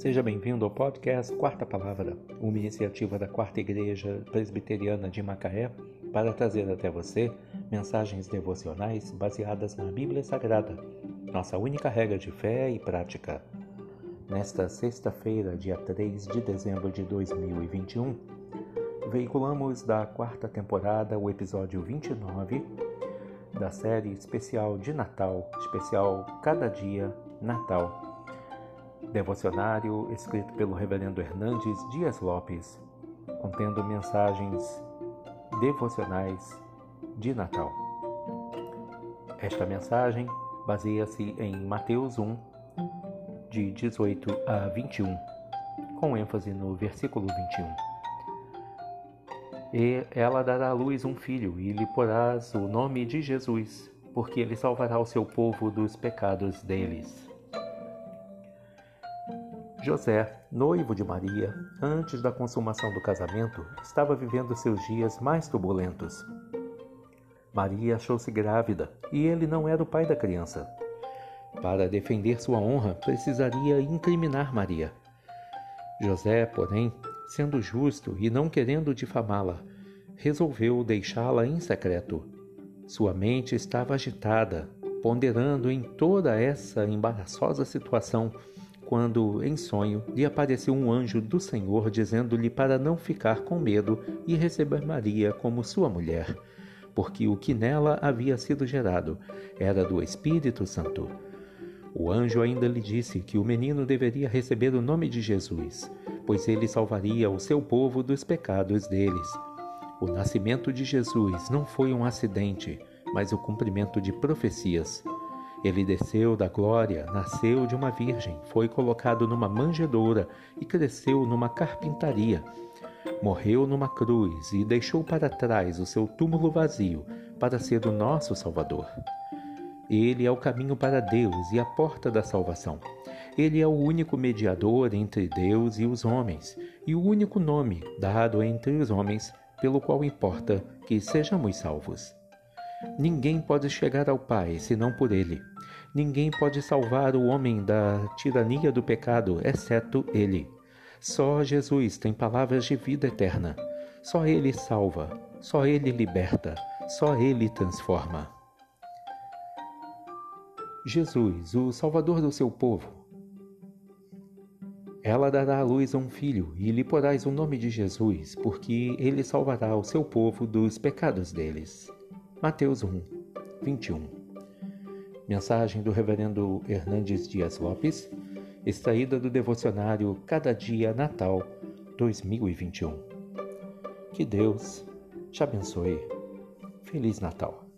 Seja bem-vindo ao podcast Quarta Palavra, uma iniciativa da Quarta Igreja Presbiteriana de Macaé para trazer até você mensagens devocionais baseadas na Bíblia Sagrada, nossa única regra de fé e prática. Nesta sexta-feira, dia 3 de dezembro de 2021, veiculamos da quarta temporada o episódio 29 da série especial de Natal, especial Cada Dia Natal devocionário escrito pelo Reverendo Hernandes Dias Lopes, contendo mensagens devocionais de Natal. Esta mensagem baseia-se em Mateus 1, de 18 a 21, com ênfase no versículo 21. E ela dará à luz um filho, e lhe porás o nome de Jesus, porque ele salvará o seu povo dos pecados deles. José, noivo de Maria, antes da consumação do casamento, estava vivendo seus dias mais turbulentos. Maria achou-se grávida e ele não era o pai da criança. Para defender sua honra, precisaria incriminar Maria. José, porém, sendo justo e não querendo difamá-la, resolveu deixá-la em secreto. Sua mente estava agitada, ponderando em toda essa embaraçosa situação quando, em sonho, lhe apareceu um anjo do Senhor dizendo-lhe para não ficar com medo e receber Maria como sua mulher, porque o que nela havia sido gerado era do Espírito Santo. O anjo ainda lhe disse que o menino deveria receber o nome de Jesus, pois ele salvaria o seu povo dos pecados deles. O nascimento de Jesus não foi um acidente, mas o cumprimento de profecias. Ele desceu da glória, nasceu de uma virgem, foi colocado numa manjedoura e cresceu numa carpintaria. Morreu numa cruz e deixou para trás o seu túmulo vazio para ser o nosso Salvador. Ele é o caminho para Deus e a porta da salvação. Ele é o único mediador entre Deus e os homens, e o único nome dado entre os homens pelo qual importa que sejamos salvos. Ninguém pode chegar ao Pai senão por Ele. Ninguém pode salvar o homem da tirania do pecado, exceto Ele. Só Jesus tem palavras de vida eterna. Só Ele salva, só Ele liberta, só Ele transforma. Jesus, o Salvador do seu povo. Ela dará à luz a um filho, e lhe porás o nome de Jesus, porque ele salvará o seu povo dos pecados deles. Mateus 1, 21. Mensagem do Reverendo Hernandes Dias Lopes, extraída do devocionário Cada Dia Natal 2021. Que Deus te abençoe. Feliz Natal.